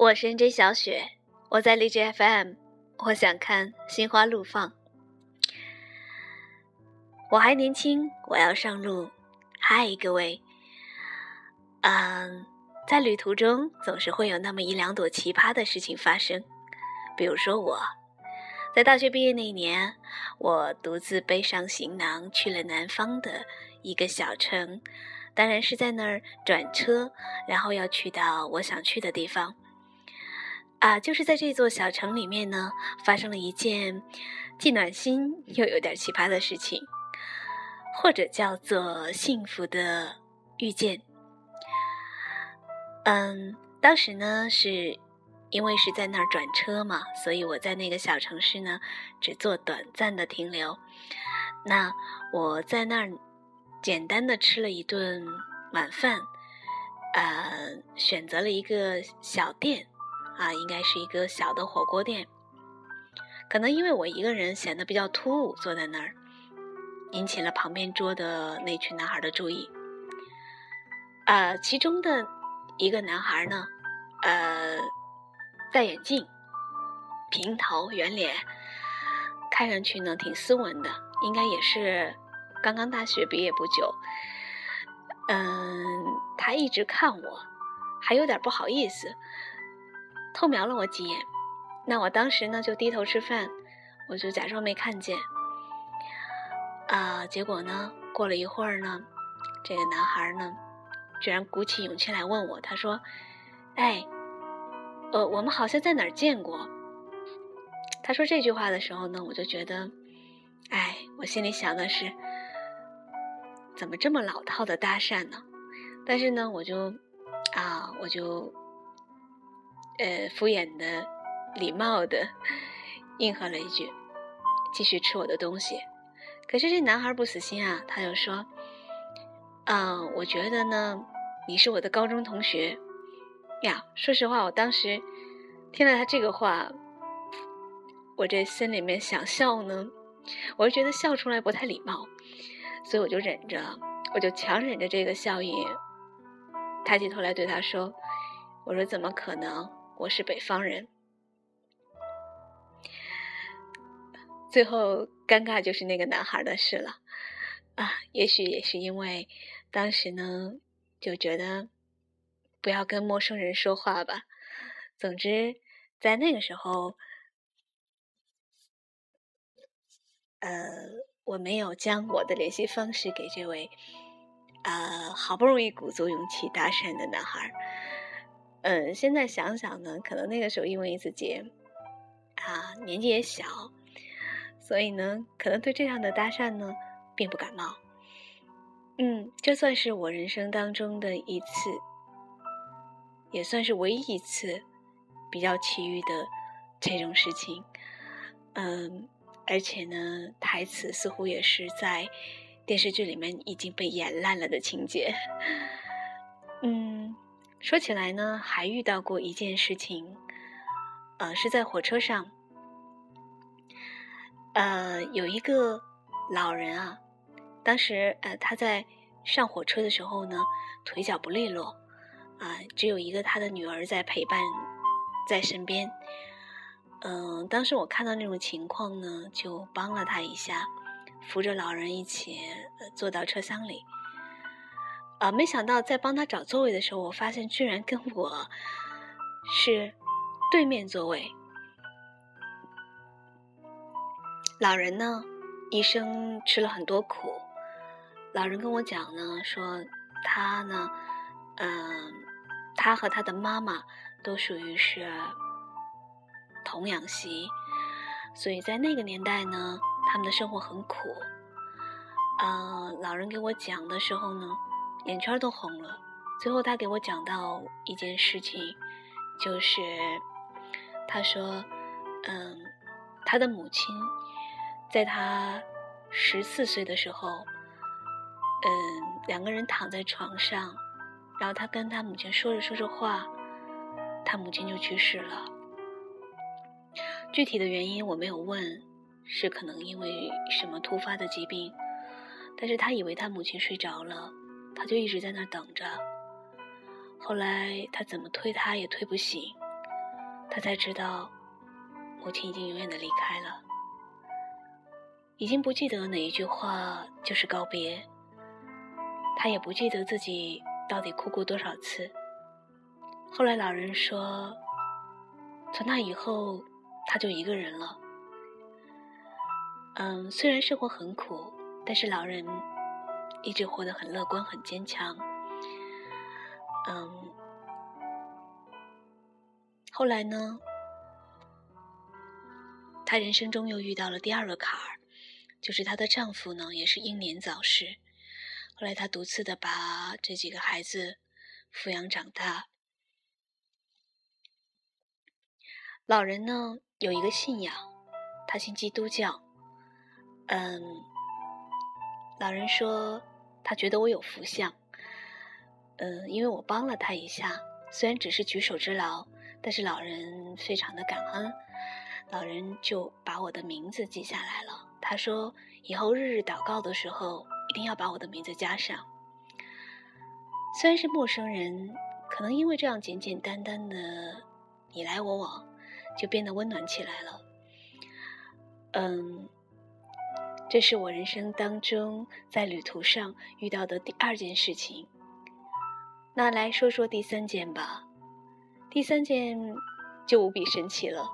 我是 N.J. 小雪，我在荔枝 FM，我想看心花怒放。我还年轻，我要上路。嗨，各位，嗯，在旅途中总是会有那么一两朵奇葩的事情发生。比如说，我在大学毕业那一年，我独自背上行囊去了南方的一个小城，当然是在那儿转车，然后要去到我想去的地方。啊，就是在这座小城里面呢，发生了一件既暖心又有点奇葩的事情，或者叫做幸福的遇见。嗯，当时呢，是因为是在那儿转车嘛，所以我在那个小城市呢，只做短暂的停留。那我在那儿简单的吃了一顿晚饭，呃，选择了一个小店。啊，应该是一个小的火锅店。可能因为我一个人显得比较突兀，坐在那儿，引起了旁边桌的那群男孩的注意。呃，其中的一个男孩呢，呃，戴眼镜，平头圆脸，看上去呢挺斯文的，应该也是刚刚大学毕业不久。嗯，他一直看我，还有点不好意思。偷瞄了我几眼，那我当时呢就低头吃饭，我就假装没看见。啊，结果呢，过了一会儿呢，这个男孩呢，居然鼓起勇气来问我，他说：“哎，呃，我们好像在哪儿见过。”他说这句话的时候呢，我就觉得，哎，我心里想的是，怎么这么老套的搭讪呢？但是呢，我就，啊，我就。呃，敷衍的、礼貌的应和了一句，继续吃我的东西。可是这男孩不死心啊，他就说：“嗯，我觉得呢，你是我的高中同学呀。”说实话，我当时听了他这个话，我这心里面想笑呢，我就觉得笑出来不太礼貌，所以我就忍着，我就强忍着这个笑意，抬起头来对他说：“我说怎么可能？”我是北方人，最后尴尬就是那个男孩的事了，啊，也许也是因为当时呢就觉得不要跟陌生人说话吧。总之，在那个时候，呃，我没有将我的联系方式给这位，呃，好不容易鼓足勇气搭讪的男孩。嗯，现在想想呢，可能那个时候因为自己啊年纪也小，所以呢，可能对这样的搭讪呢并不感冒。嗯，这算是我人生当中的一次，也算是唯一一次比较奇遇的这种事情。嗯，而且呢，台词似乎也是在电视剧里面已经被演烂了的情节。嗯。说起来呢，还遇到过一件事情，呃，是在火车上，呃，有一个老人啊，当时呃他在上火车的时候呢，腿脚不利落，啊，只有一个他的女儿在陪伴在身边，嗯，当时我看到那种情况呢，就帮了他一下，扶着老人一起坐到车厢里。啊！没想到在帮他找座位的时候，我发现居然跟我是对面座位。老人呢，一生吃了很多苦。老人跟我讲呢，说他呢，嗯，他和他的妈妈都属于是童养媳，所以在那个年代呢，他们的生活很苦。呃，老人给我讲的时候呢。眼圈都红了。最后，他给我讲到一件事情，就是他说：“嗯，他的母亲在他十四岁的时候，嗯，两个人躺在床上，然后他跟他母亲说着说着话，他母亲就去世了。具体的原因我没有问，是可能因为什么突发的疾病，但是他以为他母亲睡着了。”他就一直在那等着。后来他怎么推他也推不醒，他才知道，母亲已经永远的离开了，已经不记得哪一句话就是告别。他也不记得自己到底哭过多少次。后来老人说，从那以后他就一个人了。嗯，虽然生活很苦，但是老人一直活得很乐观、很坚强。嗯，后来呢，她人生中又遇到了第二个坎儿，就是她的丈夫呢也是英年早逝。后来她独自的把这几个孩子抚养长大。老人呢有一个信仰，他信基督教。嗯，老人说他觉得我有福相。嗯，因为我帮了他一下，虽然只是举手之劳，但是老人非常的感恩。老人就把我的名字记下来了。他说以后日日祷告的时候，一定要把我的名字加上。虽然是陌生人，可能因为这样简简单单的你来我往。就变得温暖起来了。嗯，这是我人生当中在旅途上遇到的第二件事情。那来说说第三件吧。第三件就无比神奇了。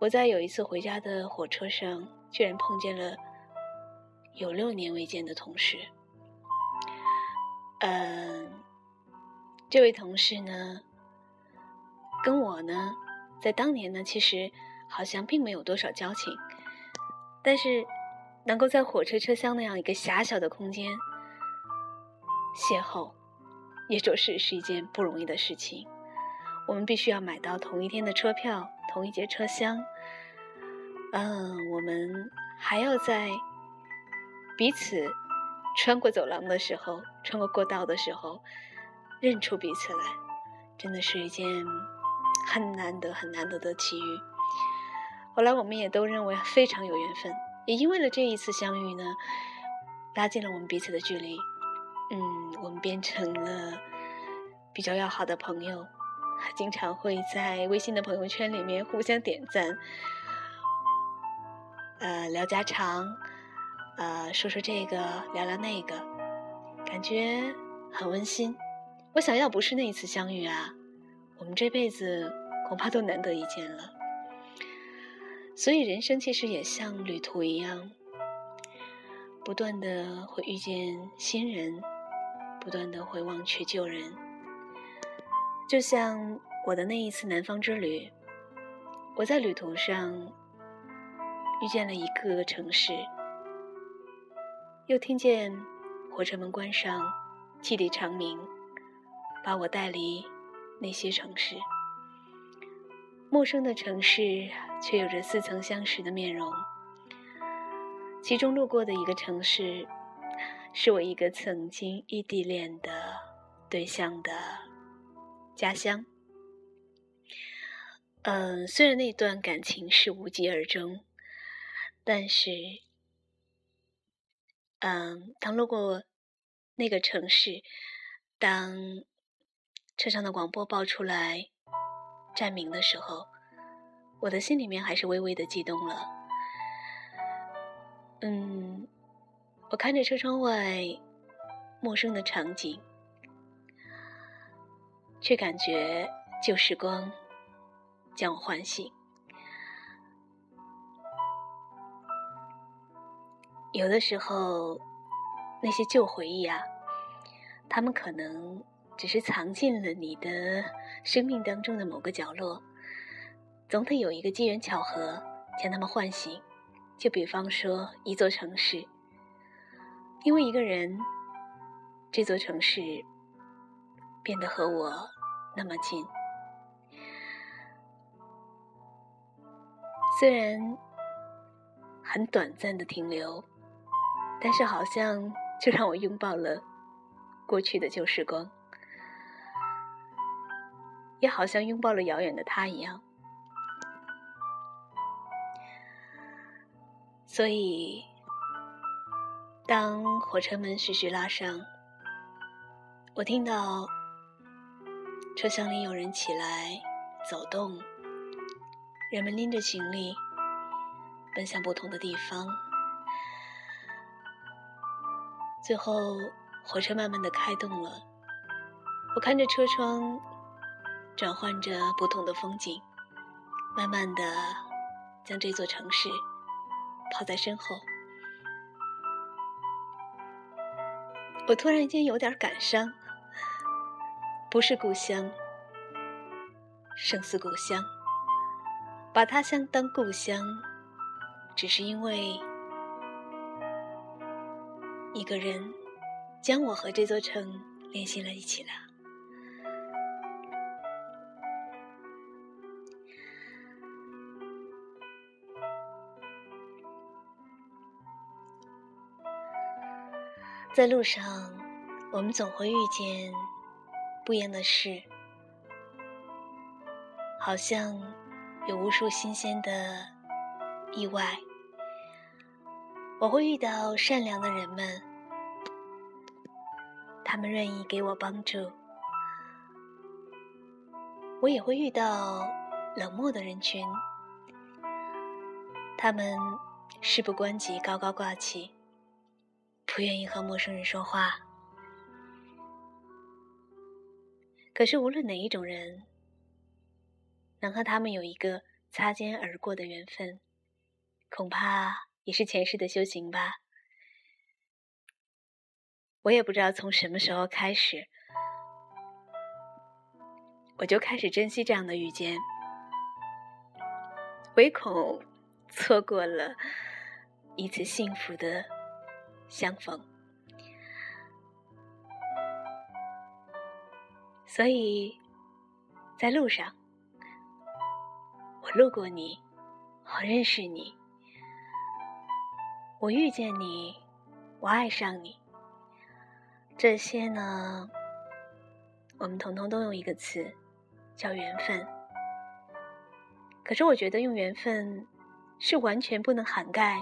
我在有一次回家的火车上，居然碰见了有六年未见的同事。嗯，这位同事呢，跟我呢。在当年呢，其实好像并没有多少交情，但是能够在火车车厢那样一个狭小的空间邂逅，也着实是一件不容易的事情。我们必须要买到同一天的车票，同一节车厢。嗯，我们还要在彼此穿过走廊的时候，穿过过道的时候，认出彼此来，真的是一件。很难得、很难得的奇遇。后来我们也都认为非常有缘分，也因为了这一次相遇呢，拉近了我们彼此的距离。嗯，我们变成了比较要好的朋友，经常会在微信的朋友圈里面互相点赞，呃，聊家常，呃，说说这个，聊聊那个，感觉很温馨。我想要不是那一次相遇啊。我们这辈子恐怕都难得一见了，所以人生其实也像旅途一样，不断的会遇见新人，不断的会忘却旧人。就像我的那一次南方之旅，我在旅途上遇见了一个城市，又听见火车门关上，汽笛长鸣，把我带离。那些城市，陌生的城市，却有着似曾相识的面容。其中路过的一个城市，是我一个曾经异地恋的对象的家乡。嗯，虽然那段感情是无疾而终，但是，嗯，当路过那个城市，当。车上的广播报出来站名的时候，我的心里面还是微微的激动了。嗯，我看着车窗外陌生的场景，却感觉旧时光将我唤醒。有的时候，那些旧回忆啊，他们可能。只是藏进了你的生命当中的某个角落，总得有一个机缘巧合将他们唤醒。就比方说一座城市，因为一个人，这座城市变得和我那么近。虽然很短暂的停留，但是好像就让我拥抱了过去的旧时光。也好像拥抱了遥远的他一样，所以当火车门徐徐拉上，我听到车厢里有人起来走动，人们拎着行李奔向不同的地方。最后，火车慢慢的开动了，我看着车窗，转换着不同的风景，慢慢的将这座城市抛在身后。我突然间有点感伤，不是故乡，胜似故乡。把他乡当故乡，只是因为一个人将我和这座城联系了一起了。在路上，我们总会遇见不一样的事，好像有无数新鲜的意外。我会遇到善良的人们，他们愿意给我帮助；我也会遇到冷漠的人群，他们事不关己，高高挂起。不愿意和陌生人说话，可是无论哪一种人，能和他们有一个擦肩而过的缘分，恐怕也是前世的修行吧。我也不知道从什么时候开始，我就开始珍惜这样的遇见，唯恐错过了一次幸福的。相逢，所以，在路上，我路过你，我认识你，我遇见你，我爱上你。这些呢，我们统统都用一个词，叫缘分。可是，我觉得用缘分是完全不能涵盖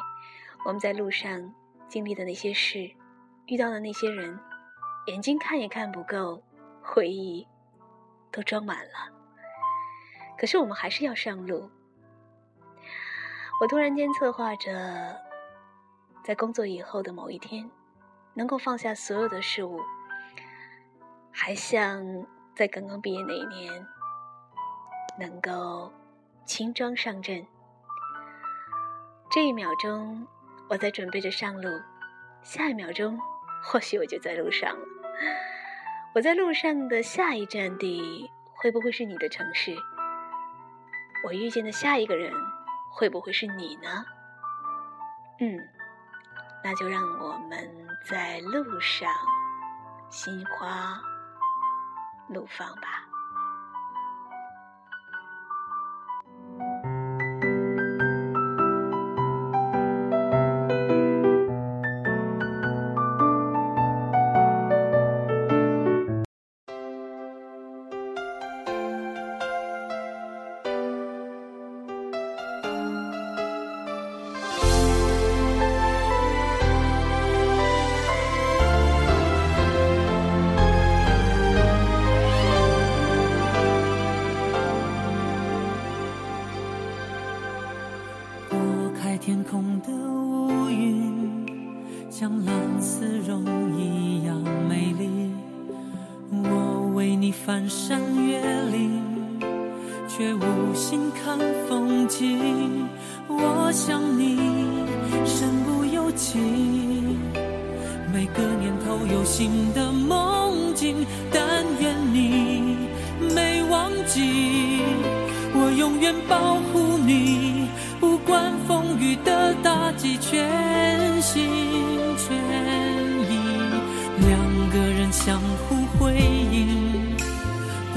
我们在路上。经历的那些事，遇到的那些人，眼睛看也看不够，回忆都装满了。可是我们还是要上路。我突然间策划着，在工作以后的某一天，能够放下所有的事物，还像在刚刚毕业那一年，能够轻装上阵。这一秒钟。我在准备着上路，下一秒钟，或许我就在路上了。我在路上的下一站地，会不会是你的城市？我遇见的下一个人，会不会是你呢？嗯，那就让我们在路上，心花怒放吧。却无心看风景。我想你身不由己，每个年头有新的梦境。但愿你没忘记，我永远保护你，不管风雨的打击，全心全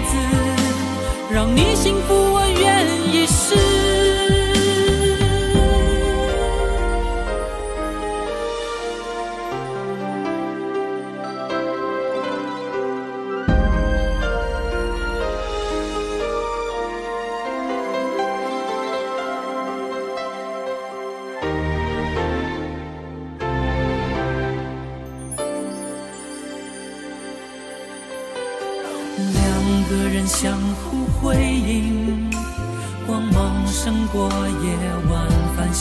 子，让你幸福，我愿意试。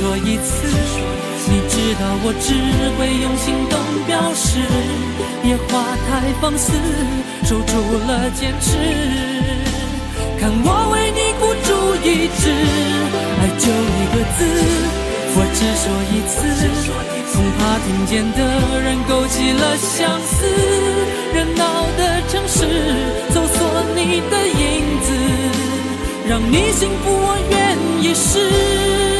说一次。你知道我只会用行动表示，野花太放肆，守住了坚持。看我为你孤注一掷，爱就一个字，我只说一次，恐怕听见的人勾起了相思。热闹的城市，搜索你的影子，让你幸福，我愿意试。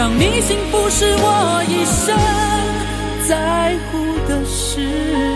让你幸福是我一生在乎的事。